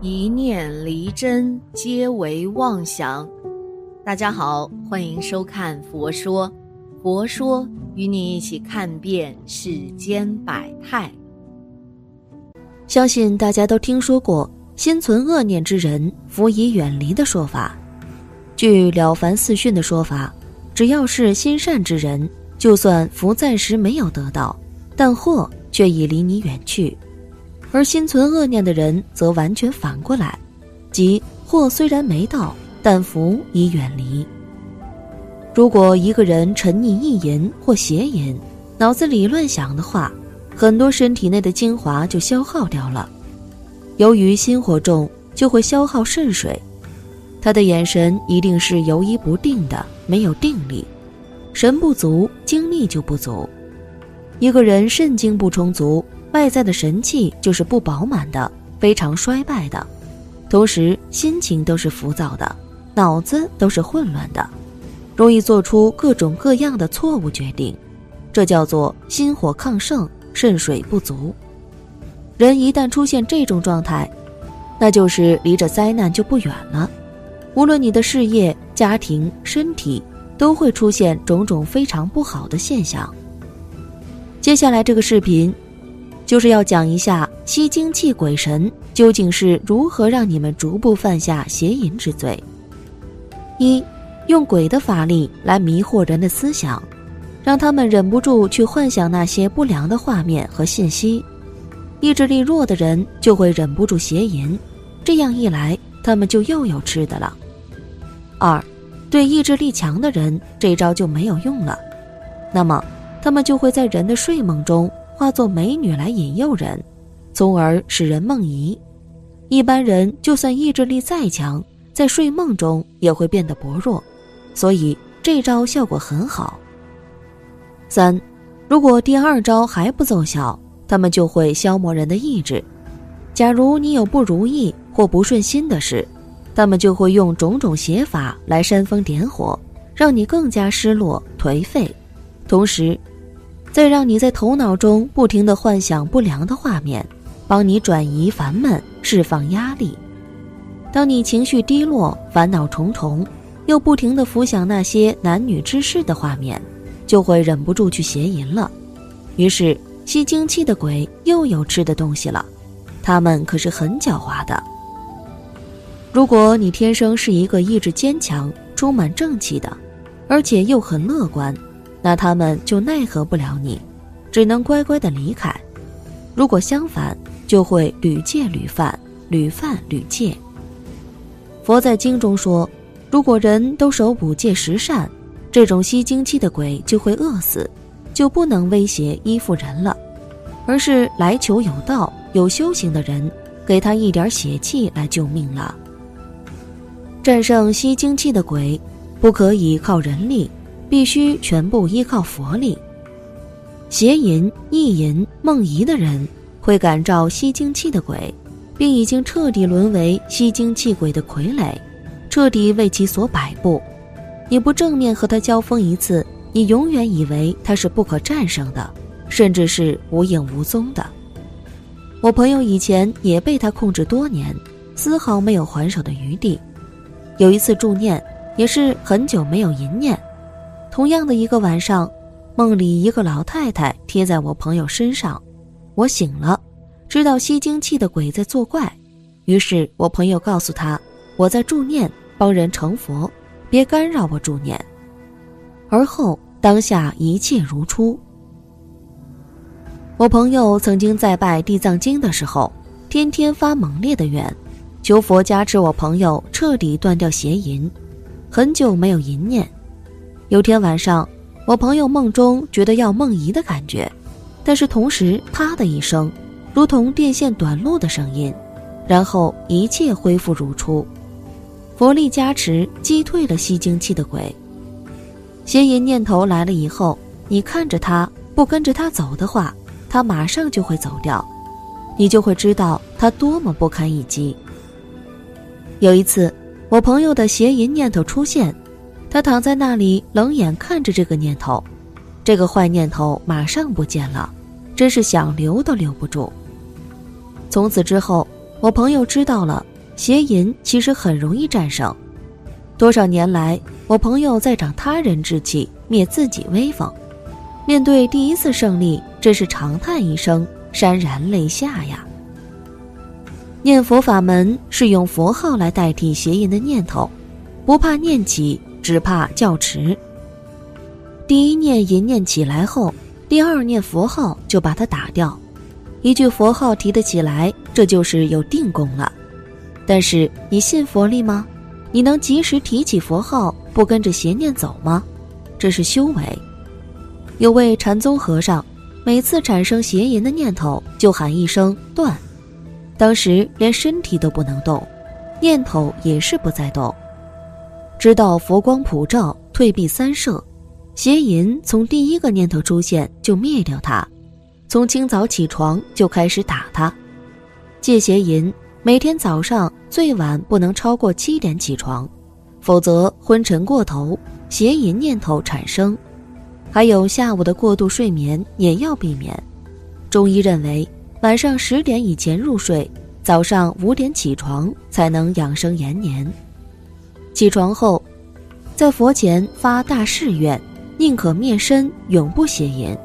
一念离真，皆为妄想。大家好，欢迎收看《佛说》，佛说与你一起看遍世间百态。相信大家都听说过“心存恶念之人，福已远离”的说法。据《了凡四训》的说法，只要是心善之人，就算福暂时没有得到，但祸却已离你远去。而心存恶念的人则完全反过来，即祸虽然没到，但福已远离。如果一个人沉溺意淫或邪淫，脑子里乱想的话，很多身体内的精华就消耗掉了。由于心火重，就会消耗肾水，他的眼神一定是游移不定的，没有定力，神不足，精力就不足。一个人肾精不充足。外在的神气就是不饱满的，非常衰败的，同时心情都是浮躁的，脑子都是混乱的，容易做出各种各样的错误决定，这叫做心火亢盛，肾水不足。人一旦出现这种状态，那就是离着灾难就不远了。无论你的事业、家庭、身体，都会出现种种非常不好的现象。接下来这个视频。就是要讲一下吸精气鬼神究竟是如何让你们逐步犯下邪淫之罪。一，用鬼的法力来迷惑人的思想，让他们忍不住去幻想那些不良的画面和信息。意志力弱的人就会忍不住邪淫，这样一来，他们就又有吃的了。二，对意志力强的人，这招就没有用了，那么他们就会在人的睡梦中。化作美女来引诱人，从而使人梦遗。一般人就算意志力再强，在睡梦中也会变得薄弱，所以这招效果很好。三，如果第二招还不奏效，他们就会消磨人的意志。假如你有不如意或不顺心的事，他们就会用种种邪法来煽风点火，让你更加失落颓废，同时。再让你在头脑中不停地幻想不良的画面，帮你转移烦闷、释放压力。当你情绪低落、烦恼重重，又不停地浮想那些男女之事的画面，就会忍不住去邪淫了。于是吸精气的鬼又有吃的东西了。他们可是很狡猾的。如果你天生是一个意志坚强、充满正气的，而且又很乐观。那他们就奈何不了你，只能乖乖的离开。如果相反，就会屡戒屡犯，屡犯屡戒。佛在经中说，如果人都守五戒十善，这种吸精气的鬼就会饿死，就不能威胁依附人了，而是来求有道、有修行的人，给他一点血气来救命了。战胜吸精气的鬼，不可以靠人力。必须全部依靠佛力。邪淫、意淫、梦遗的人，会感召吸精气的鬼，并已经彻底沦为吸精气鬼的傀儡，彻底为其所摆布。你不正面和他交锋一次，你永远以为他是不可战胜的，甚至是无影无踪的。我朋友以前也被他控制多年，丝毫没有还手的余地。有一次助念，也是很久没有淫念。同样的一个晚上，梦里一个老太太贴在我朋友身上，我醒了，知道吸精气的鬼在作怪，于是我朋友告诉他，我在助念，帮人成佛，别干扰我助念。而后当下一切如初。我朋友曾经在拜地藏经的时候，天天发猛烈的愿，求佛加持我朋友彻底断掉邪淫，很久没有淫念。有天晚上，我朋友梦中觉得要梦遗的感觉，但是同时啪的一声，如同电线短路的声音，然后一切恢复如初。佛力加持，击退了吸精气的鬼。邪淫念头来了以后，你看着他不跟着他走的话，他马上就会走掉，你就会知道他多么不堪一击。有一次，我朋友的邪淫念头出现。他躺在那里，冷眼看着这个念头，这个坏念头马上不见了，真是想留都留不住。从此之后，我朋友知道了，邪淫其实很容易战胜。多少年来，我朋友在长他人志气，灭自己威风。面对第一次胜利，真是长叹一声，潸然泪下呀。念佛法门是用佛号来代替邪淫的念头，不怕念起，只怕较迟。第一念淫念起来后，第二念佛号就把它打掉。一句佛号提得起来，这就是有定功了。但是你信佛力吗？你能及时提起佛号，不跟着邪念走吗？这是修为。有位禅宗和尚，每次产生邪淫的念头，就喊一声断，当时连身体都不能动，念头也是不再动。直到佛光普照，退避三舍，邪淫从第一个念头出现就灭掉它。从清早起床就开始打他，戒邪淫，每天早上最晚不能超过七点起床，否则昏沉过头，邪淫念头产生。还有下午的过度睡眠也要避免。中医认为，晚上十点以前入睡，早上五点起床才能养生延年。起床后，在佛前发大誓愿，宁可灭身，永不邪淫。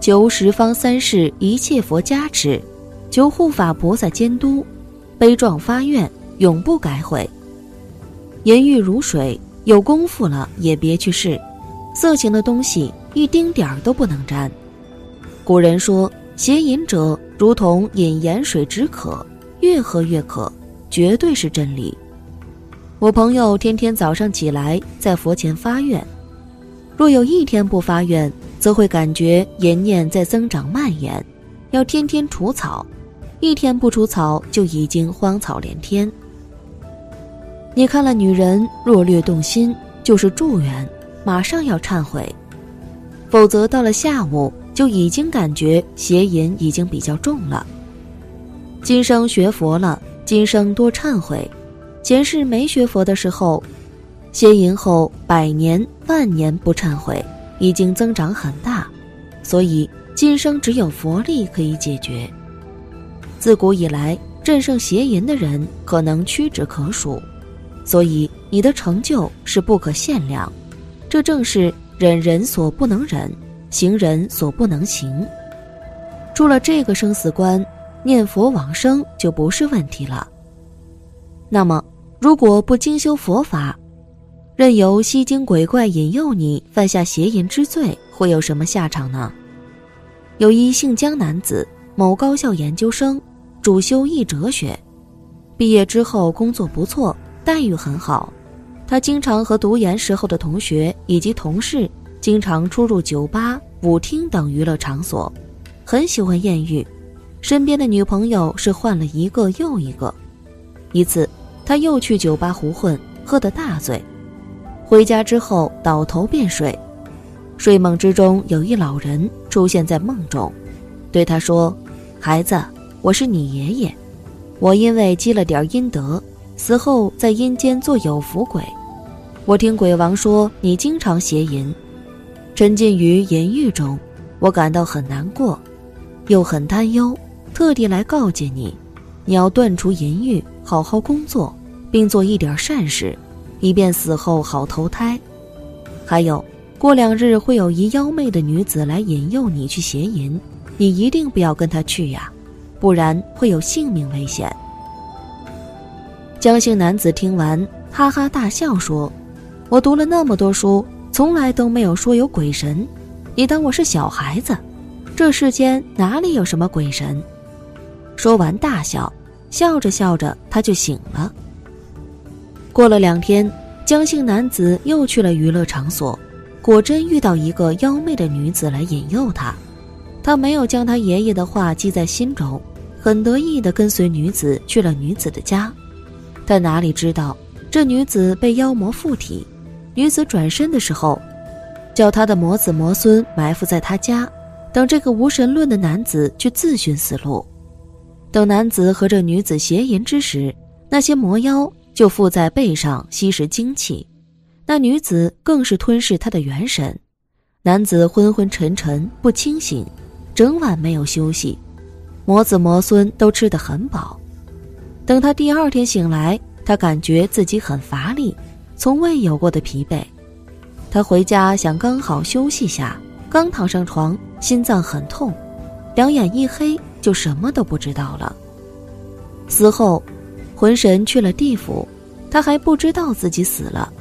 求十方三世一切佛加持，求护法菩萨监督，悲壮发愿，永不改悔。淫欲如水，有功夫了也别去试，色情的东西一丁点儿都不能沾。古人说，邪淫者如同饮盐水止渴，越喝越渴，绝对是真理。我朋友天天早上起来在佛前发愿，若有一天不发愿。则会感觉淫念在增长蔓延，要天天除草，一天不除草就已经荒草连天。你看了女人若略动心，就是祝愿，马上要忏悔，否则到了下午就已经感觉邪淫已经比较重了。今生学佛了，今生多忏悔，前世没学佛的时候，邪淫后百年万年不忏悔。已经增长很大，所以今生只有佛力可以解决。自古以来，战胜邪淫的人可能屈指可数，所以你的成就是不可限量。这正是忍人所不能忍，行人所不能行。出了这个生死关，念佛往生就不是问题了。那么，如果不精修佛法，任由吸精鬼怪引诱你犯下邪淫之罪，会有什么下场呢？有一姓江男子，某高校研究生，主修易哲学，毕业之后工作不错，待遇很好。他经常和读研时候的同学以及同事，经常出入酒吧、舞厅等娱乐场所，很喜欢艳遇，身边的女朋友是换了一个又一个。一次，他又去酒吧胡混，喝得大醉。回家之后倒头便睡，睡梦之中有一老人出现在梦中，对他说：“孩子，我是你爷爷，我因为积了点阴德，死后在阴间做有福鬼。我听鬼王说你经常邪淫，沉浸于淫欲中，我感到很难过，又很担忧，特地来告诫你，你要断除淫欲，好好工作，并做一点善事。”以便死后好投胎，还有过两日会有一妖媚的女子来引诱你去邪淫，你一定不要跟她去呀，不然会有性命危险。江姓男子听完，哈哈大笑说：“我读了那么多书，从来都没有说有鬼神，你当我是小孩子？这世间哪里有什么鬼神？”说完大笑，笑着笑着他就醒了。过了两天，江姓男子又去了娱乐场所，果真遇到一个妖媚的女子来引诱他。他没有将他爷爷的话记在心中，很得意地跟随女子去了女子的家。他哪里知道，这女子被妖魔附体。女子转身的时候，叫他的魔子魔孙埋伏在他家，等这个无神论的男子去自寻死路。等男子和这女子邪淫之时，那些魔妖。就附在背上吸食精气，那女子更是吞噬他的元神，男子昏昏沉沉不清醒，整晚没有休息，魔子魔孙都吃得很饱，等他第二天醒来，他感觉自己很乏力，从未有过的疲惫。他回家想刚好休息下，刚躺上床，心脏很痛，两眼一黑，就什么都不知道了。死后，魂神去了地府，他还不知道自己死了。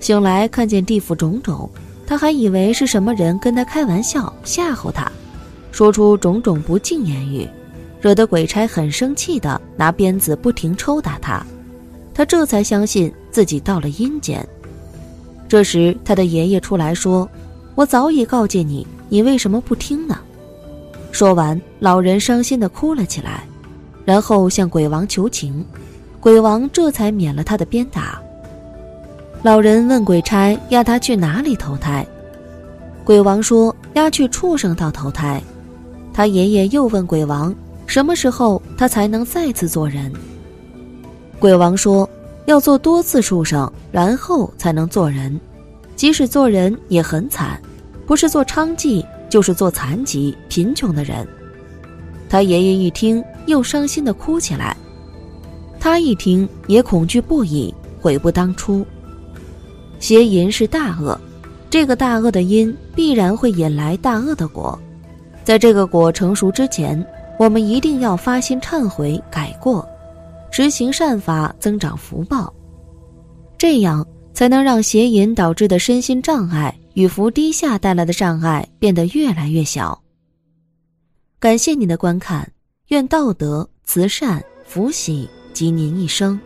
醒来看见地府种种，他还以为是什么人跟他开玩笑吓唬他，说出种种不敬言语。惹得鬼差很生气的拿鞭子不停抽打他，他这才相信自己到了阴间。这时，他的爷爷出来说：“我早已告诫你，你为什么不听呢？”说完，老人伤心的哭了起来，然后向鬼王求情，鬼王这才免了他的鞭打。老人问鬼差要他去哪里投胎，鬼王说要去畜生道投胎。他爷爷又问鬼王。什么时候他才能再次做人？鬼王说：“要做多次畜生，然后才能做人。即使做人也很惨，不是做娼妓，就是做残疾、贫穷的人。”他爷爷一听，又伤心的哭起来。他一听也恐惧不已，悔不当初。邪淫是大恶，这个大恶的因必然会引来大恶的果，在这个果成熟之前。我们一定要发心忏悔改过，执行善法，增长福报，这样才能让邪淫导致的身心障碍与福低下带来的障碍变得越来越小。感谢您的观看，愿道德、慈善、福喜及您一生。